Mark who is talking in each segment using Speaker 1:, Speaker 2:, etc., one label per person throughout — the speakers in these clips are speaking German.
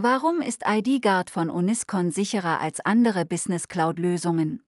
Speaker 1: Warum ist ID-Guard von Uniscon sicherer als andere Business Cloud-Lösungen?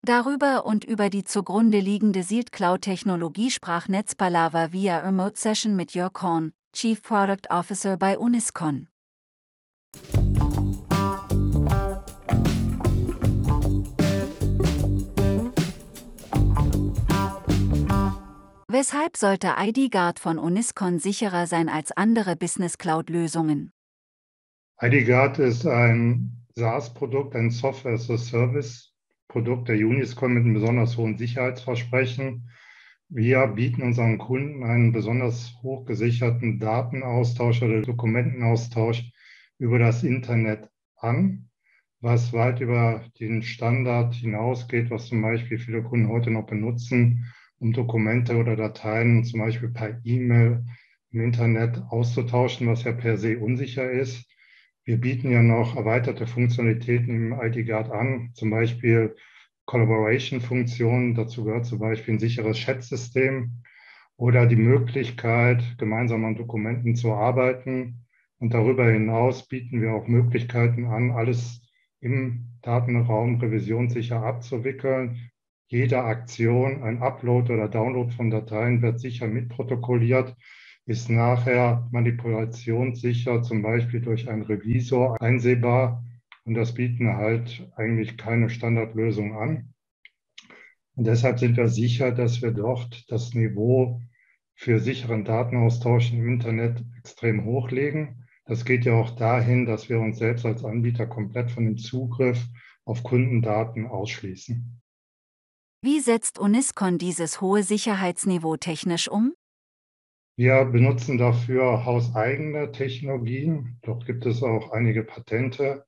Speaker 1: Darüber und über die zugrunde liegende Sealed Cloud-Technologie sprach Netzpalava via Remote Session mit Jörg Horn, Chief Product Officer bei Uniscon. Weshalb sollte ID-Guard von Uniscon sicherer sein als andere Business Cloud-Lösungen?
Speaker 2: IDGuard ist ein SaaS-Produkt, ein Software-as-a-Service-Produkt der Uniscon mit einem besonders hohen Sicherheitsversprechen. Wir bieten unseren Kunden einen besonders hochgesicherten Datenaustausch oder Dokumentenaustausch über das Internet an, was weit über den Standard hinausgeht, was zum Beispiel viele Kunden heute noch benutzen, um Dokumente oder Dateien zum Beispiel per E-Mail im Internet auszutauschen, was ja per se unsicher ist. Wir bieten ja noch erweiterte Funktionalitäten im ID Guard an, zum Beispiel Collaboration-Funktionen. Dazu gehört zum Beispiel ein sicheres Chat-System oder die Möglichkeit, gemeinsam an Dokumenten zu arbeiten. Und darüber hinaus bieten wir auch Möglichkeiten an, alles im Datenraum revisionssicher abzuwickeln. Jede Aktion, ein Upload oder Download von Dateien wird sicher mitprotokolliert ist nachher manipulationssicher, zum Beispiel durch einen Revisor einsehbar. Und das bieten halt eigentlich keine Standardlösung an. Und deshalb sind wir sicher, dass wir dort das Niveau für sicheren Datenaustausch im Internet extrem hochlegen. Das geht ja auch dahin, dass wir uns selbst als Anbieter komplett von dem Zugriff auf Kundendaten ausschließen.
Speaker 1: Wie setzt Uniscon dieses hohe Sicherheitsniveau technisch um?
Speaker 2: Wir benutzen dafür hauseigene Technologien. Dort gibt es auch einige Patente,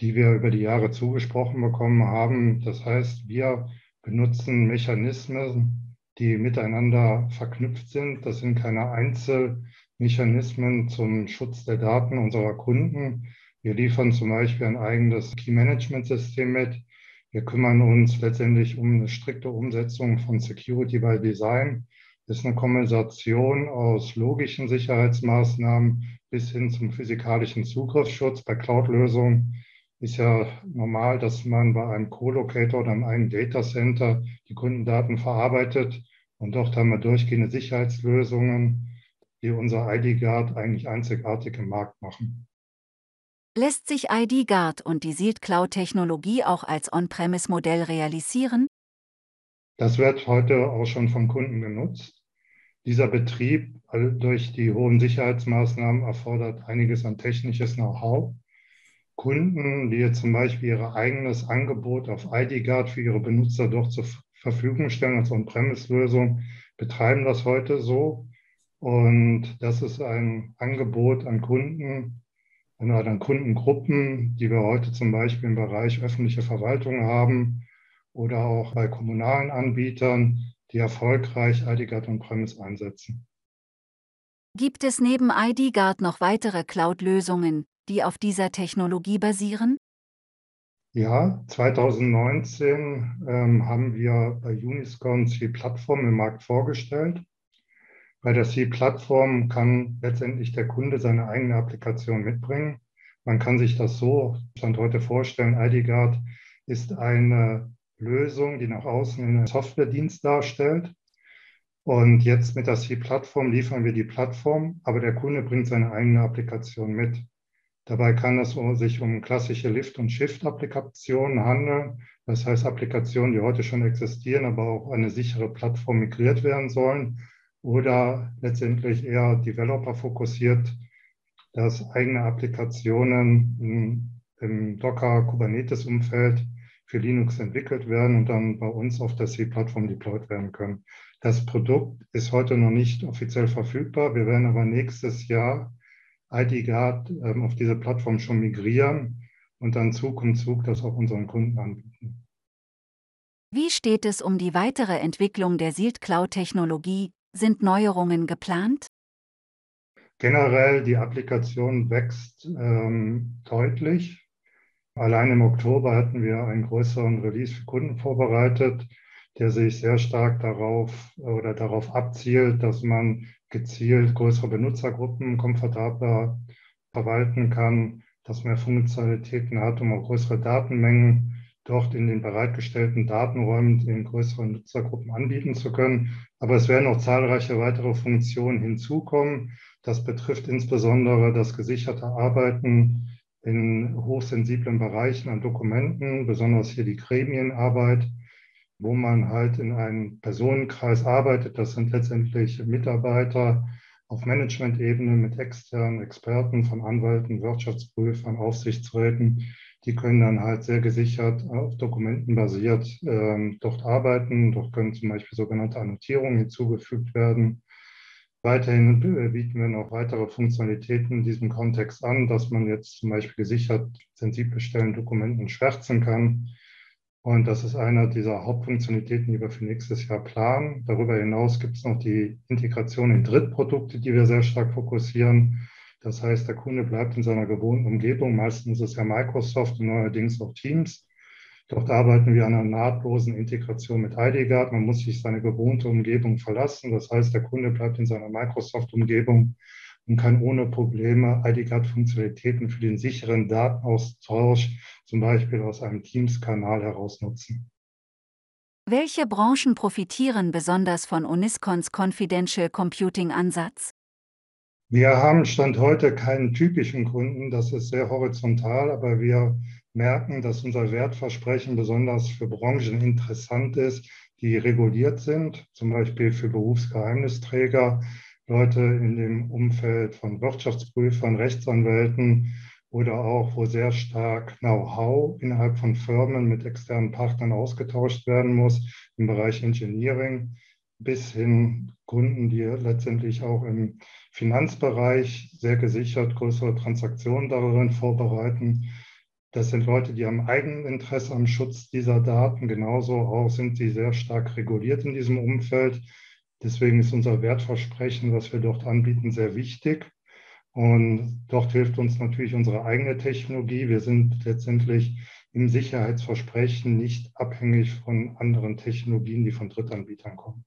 Speaker 2: die wir über die Jahre zugesprochen bekommen haben. Das heißt, wir benutzen Mechanismen, die miteinander verknüpft sind. Das sind keine Einzelmechanismen zum Schutz der Daten unserer Kunden. Wir liefern zum Beispiel ein eigenes Key-Management-System mit. Wir kümmern uns letztendlich um eine strikte Umsetzung von Security by Design ist eine Kombination aus logischen Sicherheitsmaßnahmen bis hin zum physikalischen Zugriffsschutz. Bei Cloud-Lösungen ist ja normal, dass man bei einem Co-Locator oder einem Datacenter die Kundendaten verarbeitet. Und dort haben wir durchgehende Sicherheitslösungen, die unser ID-Guard eigentlich einzigartig im Markt machen.
Speaker 1: Lässt sich ID-Guard und die Sealed Cloud-Technologie auch als On-Premise-Modell realisieren?
Speaker 2: Das wird heute auch schon von Kunden genutzt. Dieser Betrieb durch die hohen Sicherheitsmaßnahmen erfordert einiges an technisches Know-how. Kunden, die jetzt zum Beispiel ihr eigenes Angebot auf ID-Guard für ihre Benutzer doch zur Verfügung stellen als On-Premise-Lösung, betreiben das heute so. Und das ist ein Angebot an Kunden oder an Kundengruppen, die wir heute zum Beispiel im Bereich öffentliche Verwaltung haben oder auch bei kommunalen Anbietern, die erfolgreich IDGuard on-premise einsetzen.
Speaker 1: Gibt es neben IDGuard noch weitere Cloud-Lösungen, die auf dieser Technologie basieren?
Speaker 2: Ja, 2019 ähm, haben wir bei Uniscon C-Plattform im Markt vorgestellt. Bei der C-Plattform kann letztendlich der Kunde seine eigene Applikation mitbringen. Man kann sich das so Stand heute vorstellen. IDGuard ist eine Lösung, die nach außen einen Softwaredienst darstellt. Und jetzt mit der C-Plattform liefern wir die Plattform, aber der Kunde bringt seine eigene Applikation mit. Dabei kann es sich um klassische Lift- und Shift-Applikationen handeln. Das heißt Applikationen, die heute schon existieren, aber auch eine sichere Plattform migriert werden sollen. Oder letztendlich eher Developer fokussiert, dass eigene Applikationen im, im Docker-Kubernetes-Umfeld für Linux entwickelt werden und dann bei uns auf der C-Plattform deployed werden können. Das Produkt ist heute noch nicht offiziell verfügbar. Wir werden aber nächstes Jahr IDGuard ähm, auf diese Plattform schon migrieren und dann Zug um Zug das auch unseren Kunden anbieten.
Speaker 1: Wie steht es um die weitere Entwicklung der Sealed Cloud-Technologie? Sind Neuerungen geplant?
Speaker 2: Generell, die Applikation wächst ähm, deutlich. Allein im Oktober hatten wir einen größeren Release für Kunden vorbereitet, der sich sehr stark darauf oder darauf abzielt, dass man gezielt größere Benutzergruppen komfortabler verwalten kann, dass mehr Funktionalitäten hat, um auch größere Datenmengen dort in den bereitgestellten Datenräumen den größeren Nutzergruppen anbieten zu können. Aber es werden auch zahlreiche weitere Funktionen hinzukommen. Das betrifft insbesondere das gesicherte Arbeiten in hochsensiblen Bereichen an Dokumenten, besonders hier die Gremienarbeit, wo man halt in einem Personenkreis arbeitet. Das sind letztendlich Mitarbeiter auf Management-Ebene mit externen Experten von Anwälten, Wirtschaftsprüfern, Aufsichtsräten, die können dann halt sehr gesichert auf Dokumenten basiert ähm, dort arbeiten. Dort können zum Beispiel sogenannte Annotierungen hinzugefügt werden. Weiterhin bieten wir noch weitere Funktionalitäten in diesem Kontext an, dass man jetzt zum Beispiel gesichert sensible Stellen Dokumenten schwärzen kann. Und das ist einer dieser Hauptfunktionalitäten, die wir für nächstes Jahr planen. Darüber hinaus gibt es noch die Integration in Drittprodukte, die wir sehr stark fokussieren. Das heißt, der Kunde bleibt in seiner gewohnten Umgebung. Meistens ist es ja Microsoft und neuerdings auch Teams. Dort arbeiten wir an einer nahtlosen Integration mit IDGuard. Man muss sich seine gewohnte Umgebung verlassen. Das heißt, der Kunde bleibt in seiner Microsoft-Umgebung und kann ohne Probleme IDGuard-Funktionalitäten für den sicheren Datenaustausch, zum Beispiel aus einem Teams-Kanal heraus nutzen.
Speaker 1: Welche Branchen profitieren besonders von Uniscons Confidential Computing Ansatz?
Speaker 2: Wir haben Stand heute keinen typischen Kunden, das ist sehr horizontal, aber wir merken, dass unser Wertversprechen besonders für Branchen interessant ist, die reguliert sind, zum Beispiel für Berufsgeheimnisträger, Leute in dem Umfeld von Wirtschaftsprüfern, Rechtsanwälten oder auch, wo sehr stark Know-how innerhalb von Firmen mit externen Partnern ausgetauscht werden muss im Bereich Engineering bis hin Kunden, die letztendlich auch im Finanzbereich sehr gesichert größere Transaktionen darin vorbereiten. Das sind Leute, die haben Eigeninteresse am Schutz dieser Daten. Genauso auch sind sie sehr stark reguliert in diesem Umfeld. Deswegen ist unser Wertversprechen, was wir dort anbieten, sehr wichtig. Und dort hilft uns natürlich unsere eigene Technologie. Wir sind letztendlich im Sicherheitsversprechen nicht abhängig von anderen Technologien, die von Drittanbietern kommen.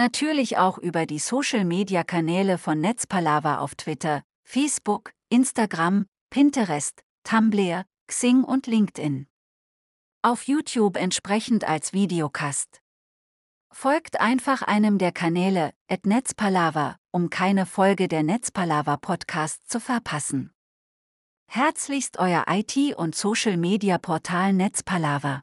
Speaker 1: Natürlich auch über die Social-Media-Kanäle von Netzpalava auf Twitter, Facebook, Instagram, Pinterest, Tumblr, Xing und LinkedIn. Auf YouTube entsprechend als Videocast. Folgt einfach einem der Kanäle, at Netzpalava, um keine Folge der Netzpalava Podcast zu verpassen. Herzlichst euer IT- und Social-Media-Portal Netzpalava.